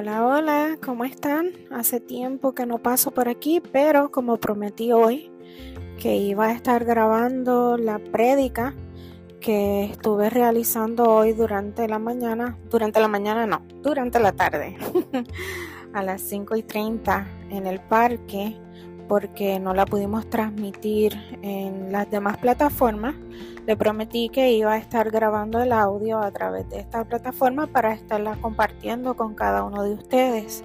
Hola, hola, ¿cómo están? Hace tiempo que no paso por aquí, pero como prometí hoy que iba a estar grabando la prédica que estuve realizando hoy durante la mañana, durante la mañana no, durante la tarde, a las 5 y 30 en el parque, porque no la pudimos transmitir en las demás plataformas. Le prometí que iba a estar grabando el audio a través de esta plataforma para estarla compartiendo con cada uno de ustedes.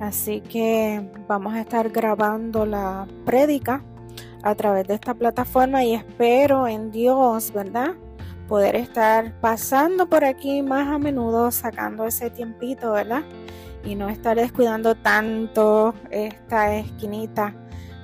Así que vamos a estar grabando la prédica a través de esta plataforma y espero en Dios, ¿verdad? Poder estar pasando por aquí más a menudo, sacando ese tiempito, ¿verdad? Y no estar descuidando tanto esta esquinita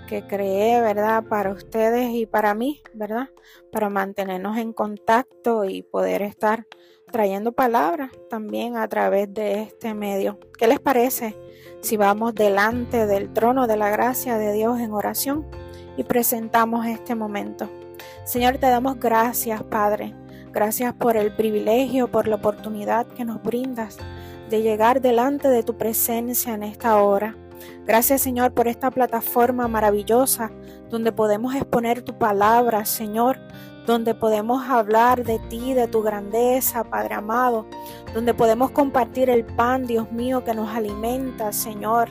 que creé, ¿verdad? Para ustedes y para mí, ¿verdad? Para mantenernos en contacto y poder estar trayendo palabras también a través de este medio. ¿Qué les parece si vamos delante del trono de la gracia de Dios en oración? y presentamos este momento. Señor, te damos gracias, Padre. Gracias por el privilegio, por la oportunidad que nos brindas de llegar delante de tu presencia en esta hora. Gracias Señor por esta plataforma maravillosa donde podemos exponer tu palabra, Señor, donde podemos hablar de ti, de tu grandeza, Padre amado, donde podemos compartir el pan, Dios mío, que nos alimenta, Señor.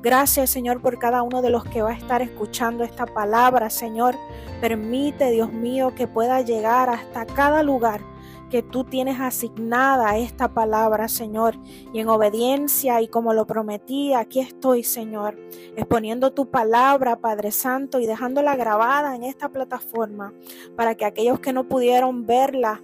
Gracias, Señor, por cada uno de los que va a estar escuchando esta palabra, Señor. Permite, Dios mío, que pueda llegar hasta cada lugar tú tienes asignada esta palabra, Señor. Y en obediencia y como lo prometí, aquí estoy, Señor, exponiendo tu palabra, Padre Santo, y dejándola grabada en esta plataforma para que aquellos que no pudieron verla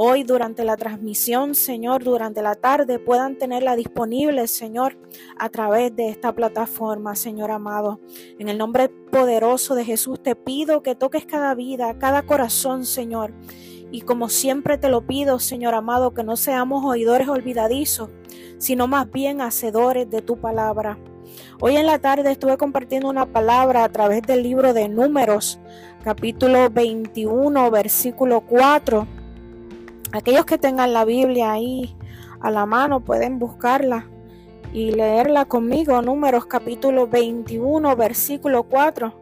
hoy durante la transmisión, Señor, durante la tarde, puedan tenerla disponible, Señor, a través de esta plataforma, Señor amado. En el nombre poderoso de Jesús te pido que toques cada vida, cada corazón, Señor y como siempre te lo pido, Señor amado, que no seamos oidores olvidadizos, sino más bien hacedores de tu palabra. Hoy en la tarde estuve compartiendo una palabra a través del libro de Números, capítulo 21, versículo 4. Aquellos que tengan la Biblia ahí a la mano pueden buscarla y leerla conmigo. Números capítulo 21, versículo 4.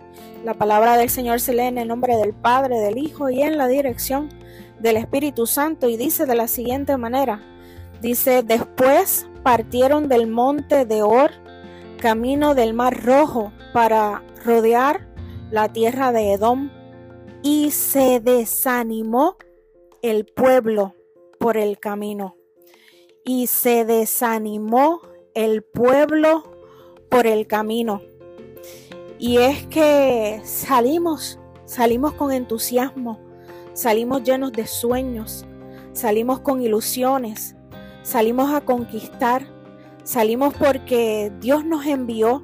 La palabra del Señor se lee en el nombre del Padre, del Hijo y en la dirección del Espíritu Santo y dice de la siguiente manera, dice, después partieron del monte de Or, camino del mar rojo, para rodear la tierra de Edom, y se desanimó el pueblo por el camino. Y se desanimó el pueblo por el camino. Y es que salimos, salimos con entusiasmo, Salimos llenos de sueños, salimos con ilusiones, salimos a conquistar, salimos porque Dios nos envió,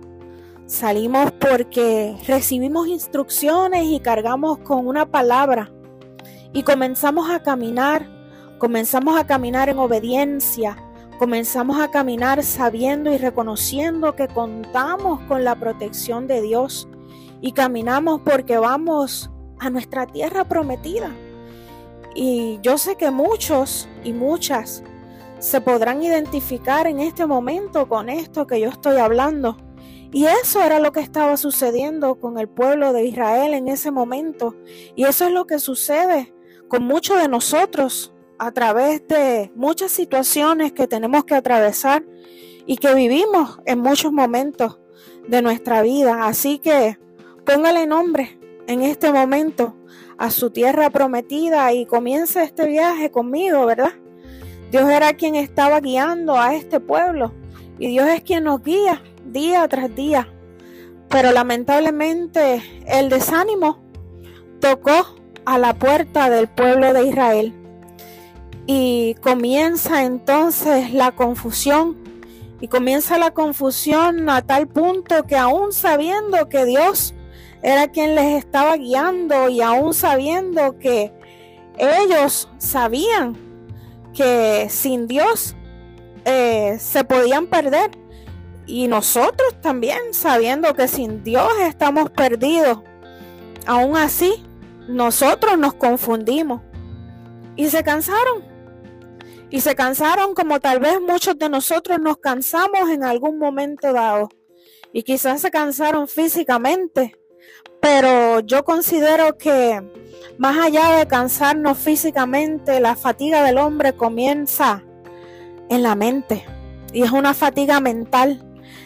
salimos porque recibimos instrucciones y cargamos con una palabra y comenzamos a caminar, comenzamos a caminar en obediencia, comenzamos a caminar sabiendo y reconociendo que contamos con la protección de Dios y caminamos porque vamos a nuestra tierra prometida. Y yo sé que muchos y muchas se podrán identificar en este momento con esto que yo estoy hablando. Y eso era lo que estaba sucediendo con el pueblo de Israel en ese momento. Y eso es lo que sucede con muchos de nosotros a través de muchas situaciones que tenemos que atravesar y que vivimos en muchos momentos de nuestra vida. Así que póngale nombre en este momento a su tierra prometida y comienza este viaje conmigo, ¿verdad? Dios era quien estaba guiando a este pueblo y Dios es quien nos guía día tras día. Pero lamentablemente el desánimo tocó a la puerta del pueblo de Israel y comienza entonces la confusión y comienza la confusión a tal punto que aún sabiendo que Dios era quien les estaba guiando y aún sabiendo que ellos sabían que sin Dios eh, se podían perder. Y nosotros también sabiendo que sin Dios estamos perdidos. Aún así, nosotros nos confundimos y se cansaron. Y se cansaron como tal vez muchos de nosotros nos cansamos en algún momento dado. Y quizás se cansaron físicamente. Pero yo considero que más allá de cansarnos físicamente, la fatiga del hombre comienza en la mente. Y es una fatiga mental.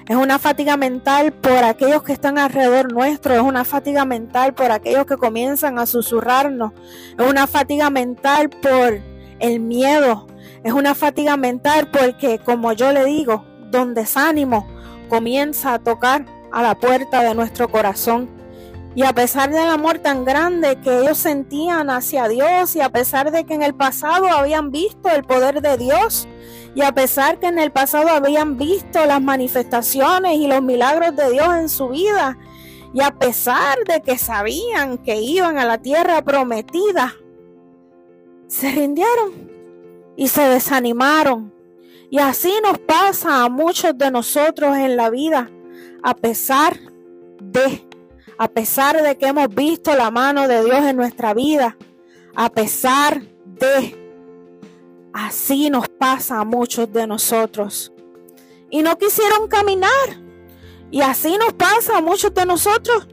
Es una fatiga mental por aquellos que están alrededor nuestro, es una fatiga mental por aquellos que comienzan a susurrarnos, es una fatiga mental por el miedo, es una fatiga mental porque, como yo le digo, donde desánimo comienza a tocar a la puerta de nuestro corazón. Y a pesar del amor tan grande que ellos sentían hacia Dios y a pesar de que en el pasado habían visto el poder de Dios y a pesar que en el pasado habían visto las manifestaciones y los milagros de Dios en su vida y a pesar de que sabían que iban a la tierra prometida, se rindieron y se desanimaron. Y así nos pasa a muchos de nosotros en la vida, a pesar de a pesar de que hemos visto la mano de Dios en nuestra vida, a pesar de, así nos pasa a muchos de nosotros. Y no quisieron caminar. Y así nos pasa a muchos de nosotros.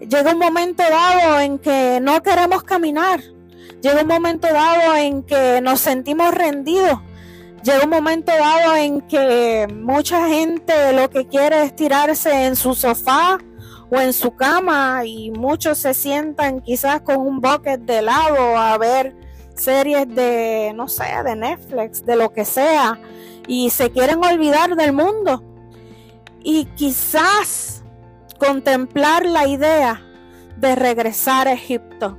Llega un momento dado en que no queremos caminar. Llega un momento dado en que nos sentimos rendidos. Llega un momento dado en que mucha gente lo que quiere es tirarse en su sofá o en su cama y muchos se sientan quizás con un bucket de helado a ver series de, no sé, de Netflix, de lo que sea, y se quieren olvidar del mundo. Y quizás contemplar la idea de regresar a Egipto,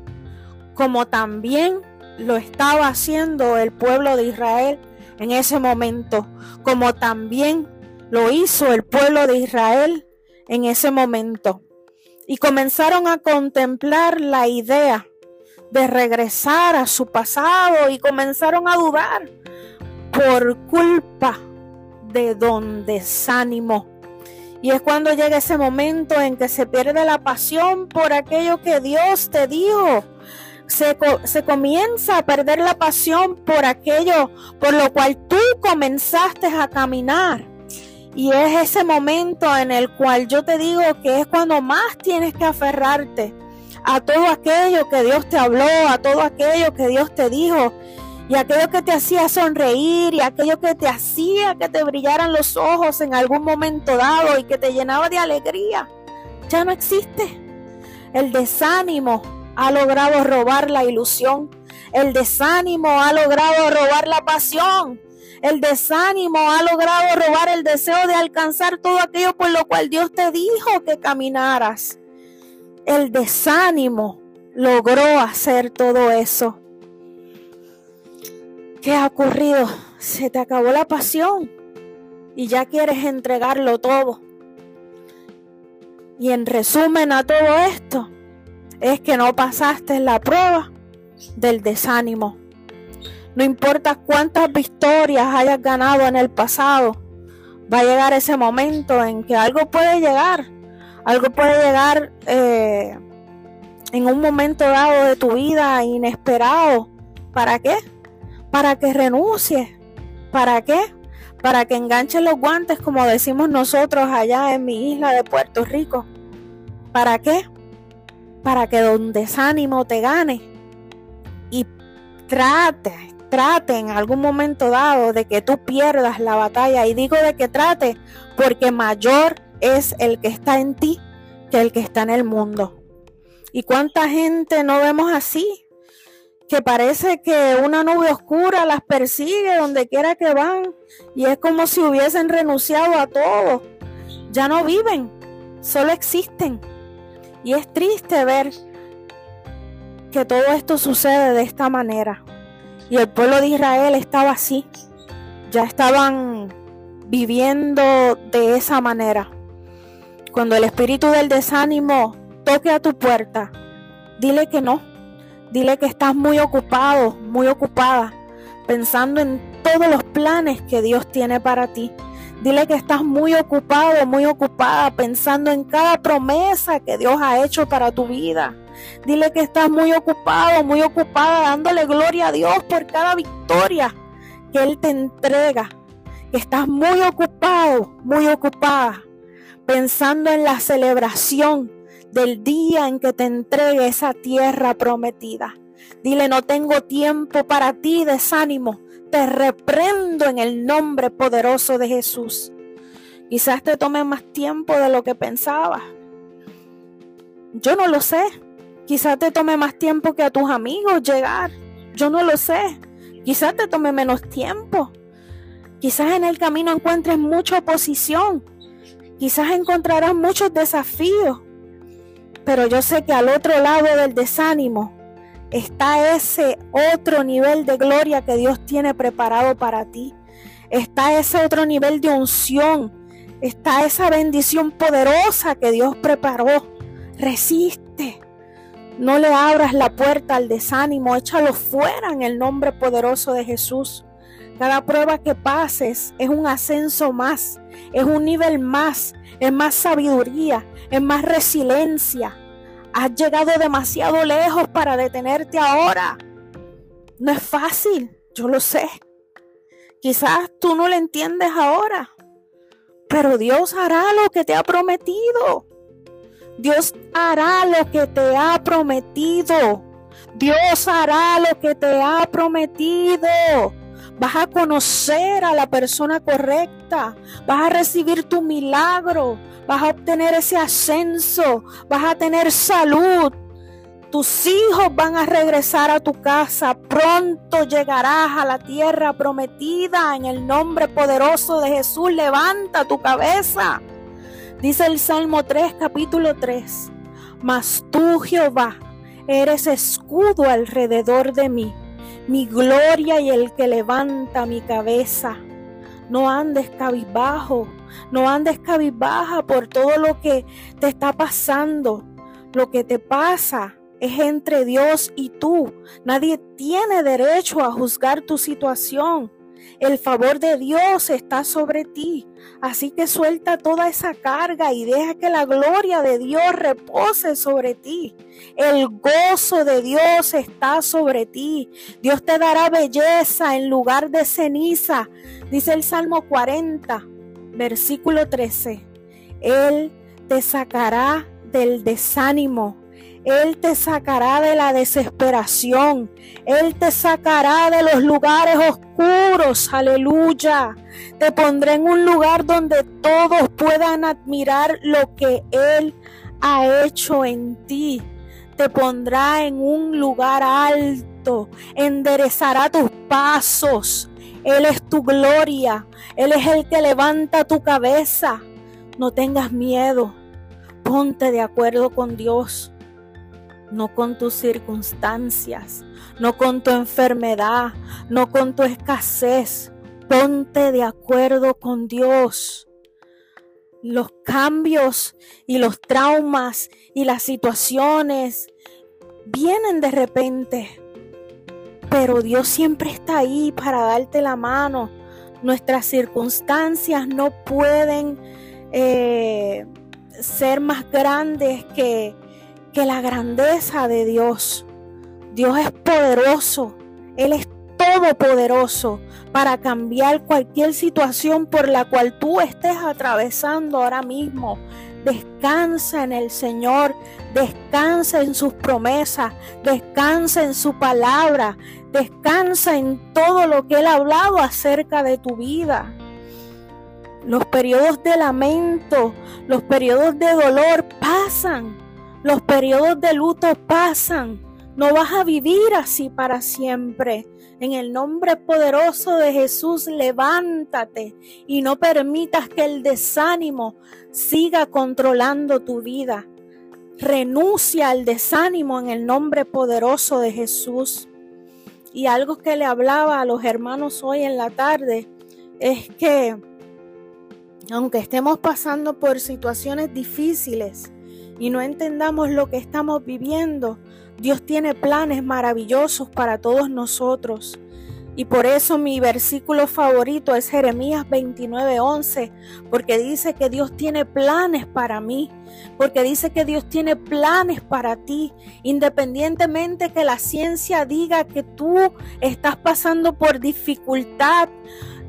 como también lo estaba haciendo el pueblo de Israel en ese momento, como también lo hizo el pueblo de Israel en ese momento y comenzaron a contemplar la idea de regresar a su pasado y comenzaron a dudar por culpa de don desánimo. Y es cuando llega ese momento en que se pierde la pasión por aquello que Dios te dijo. Se, se, comienza a perder la pasión por aquello por lo cual tú comenzaste a caminar. Y es ese momento en el cual yo te digo que es cuando más tienes que aferrarte a todo aquello que Dios te habló, a todo aquello que Dios te dijo, y aquello que te hacía sonreír, y aquello que te hacía que te brillaran los ojos en algún momento dado y que te llenaba de alegría, ya no existe. El desánimo ha logrado robar la ilusión. El desánimo ha logrado robar la pasión. El desánimo ha logrado robar el deseo de alcanzar todo aquello por lo cual Dios te dijo que caminaras. El desánimo logró hacer todo eso. ¿Qué ha ocurrido? Se te acabó la pasión y ya quieres entregarlo todo. Y en resumen a todo esto, es que no pasaste la prueba del desánimo. No importa cuántas victorias hayas ganado en el pasado, va a llegar ese momento en que algo puede llegar. Algo puede llegar eh, en un momento dado de tu vida inesperado. ¿Para qué? Para que renuncies. ¿Para qué? Para que enganches los guantes como decimos nosotros allá en mi isla de Puerto Rico. ¿Para qué? Para que donde desánimo te gane y trate, trate en algún momento dado de que tú pierdas la batalla. Y digo de que trate porque mayor es el que está en ti que el que está en el mundo. ¿Y cuánta gente no vemos así? Que parece que una nube oscura las persigue donde quiera que van y es como si hubiesen renunciado a todo. Ya no viven, solo existen. Y es triste ver que todo esto sucede de esta manera. Y el pueblo de Israel estaba así. Ya estaban viviendo de esa manera. Cuando el espíritu del desánimo toque a tu puerta, dile que no. Dile que estás muy ocupado, muy ocupada, pensando en todos los planes que Dios tiene para ti. Dile que estás muy ocupado, muy ocupada, pensando en cada promesa que Dios ha hecho para tu vida. Dile que estás muy ocupado, muy ocupada, dándole gloria a Dios por cada victoria que Él te entrega, que estás muy ocupado, muy ocupada, pensando en la celebración del día en que te entregue esa tierra prometida. Dile, no tengo tiempo para ti, desánimo. Te reprendo en el nombre poderoso de Jesús. Quizás te tome más tiempo de lo que pensabas. Yo no lo sé. Quizás te tome más tiempo que a tus amigos llegar. Yo no lo sé. Quizás te tome menos tiempo. Quizás en el camino encuentres mucha oposición. Quizás encontrarás muchos desafíos. Pero yo sé que al otro lado del desánimo está ese otro nivel de gloria que Dios tiene preparado para ti. Está ese otro nivel de unción. Está esa bendición poderosa que Dios preparó. Resiste. No le abras la puerta al desánimo, échalo fuera en el nombre poderoso de Jesús. Cada prueba que pases es un ascenso más, es un nivel más, es más sabiduría, es más resiliencia. Has llegado demasiado lejos para detenerte ahora. No es fácil, yo lo sé. Quizás tú no lo entiendes ahora, pero Dios hará lo que te ha prometido. Dios hará lo que te ha prometido. Dios hará lo que te ha prometido. Vas a conocer a la persona correcta. Vas a recibir tu milagro. Vas a obtener ese ascenso. Vas a tener salud. Tus hijos van a regresar a tu casa. Pronto llegarás a la tierra prometida en el nombre poderoso de Jesús. Levanta tu cabeza. Dice el Salmo 3, capítulo 3. Mas tú, Jehová, eres escudo alrededor de mí, mi gloria y el que levanta mi cabeza. No andes cabizbajo, no andes cabizbaja por todo lo que te está pasando. Lo que te pasa es entre Dios y tú. Nadie tiene derecho a juzgar tu situación. El favor de Dios está sobre ti. Así que suelta toda esa carga y deja que la gloria de Dios repose sobre ti. El gozo de Dios está sobre ti. Dios te dará belleza en lugar de ceniza. Dice el Salmo 40, versículo 13. Él te sacará del desánimo él te sacará de la desesperación. Él te sacará de los lugares oscuros. Aleluya. Te pondré en un lugar donde todos puedan admirar lo que Él ha hecho en ti. Te pondrá en un lugar alto. Enderezará tus pasos. Él es tu gloria. Él es el que levanta tu cabeza. No tengas miedo. Ponte de acuerdo con Dios no con tus circunstancias, no con tu enfermedad, no con tu escasez. Ponte de acuerdo con Dios. Los cambios y los traumas y las situaciones vienen de repente, pero Dios siempre está ahí para darte la mano. Nuestras circunstancias no pueden eh, ser más grandes que, la grandeza de Dios. Dios es poderoso, Él es todopoderoso para cambiar cualquier situación por la cual tú estés atravesando ahora mismo. Descansa en el Señor, descansa en sus promesas, descansa en su palabra, descansa en todo lo que Él ha hablado acerca de tu vida. Los periodos de lamento, los periodos de dolor pasan, los periodos de luto pasan. No vas a vivir así para siempre. En el nombre poderoso de Jesús, levántate y no permitas que el desánimo siga controlando tu vida. Renuncia al desánimo en el nombre poderoso de Jesús. Y algo que le hablaba a los hermanos hoy en la tarde es que aunque estemos pasando por situaciones difíciles, y no entendamos lo que estamos viviendo, Dios tiene planes maravillosos para todos nosotros. Y por eso mi versículo favorito es Jeremías 29:11, porque dice que Dios tiene planes para mí, porque dice que Dios tiene planes para ti, independientemente que la ciencia diga que tú estás pasando por dificultad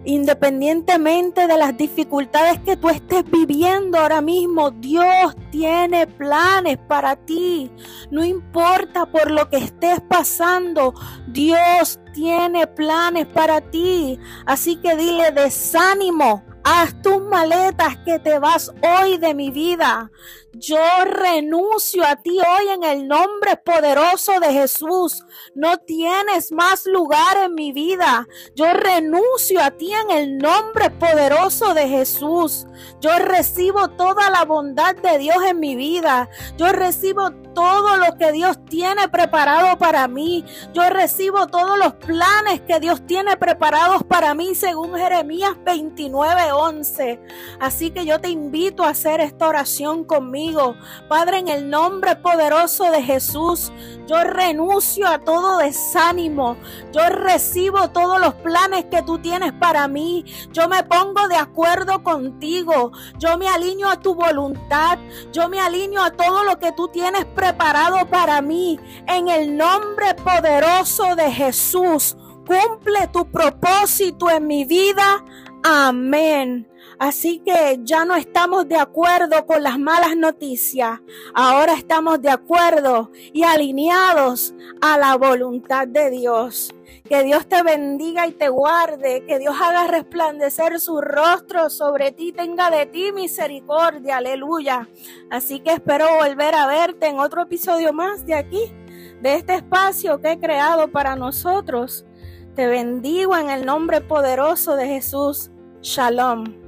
Independientemente de las dificultades que tú estés viviendo ahora mismo, Dios tiene planes para ti. No importa por lo que estés pasando, Dios tiene planes para ti. Así que dile desánimo, Haz tus maletas que te vas hoy de mi vida. Yo renuncio a ti hoy en el nombre poderoso de Jesús. No tienes más lugar en mi vida. Yo renuncio a ti en el nombre poderoso de Jesús. Yo recibo toda la bondad de Dios en mi vida. Yo recibo todo lo que Dios tiene preparado para mí. Yo recibo todos los planes que Dios tiene preparados para mí según Jeremías 29:11. Así que yo te invito a hacer esta oración conmigo. Padre, en el nombre poderoso de Jesús, yo renuncio a todo desánimo. Yo recibo todos los planes que tú tienes para mí. Yo me pongo de acuerdo contigo. Yo me alineo a tu voluntad. Yo me alineo a todo lo que tú tienes preparado para mí. En el nombre poderoso de Jesús, cumple tu propósito en mi vida. Amén. Así que ya no estamos de acuerdo con las malas noticias. Ahora estamos de acuerdo y alineados a la voluntad de Dios. Que Dios te bendiga y te guarde, que Dios haga resplandecer su rostro sobre ti, tenga de ti misericordia, aleluya. Así que espero volver a verte en otro episodio más de aquí, de este espacio que he creado para nosotros. Te bendigo en el nombre poderoso de Jesús. Shalom.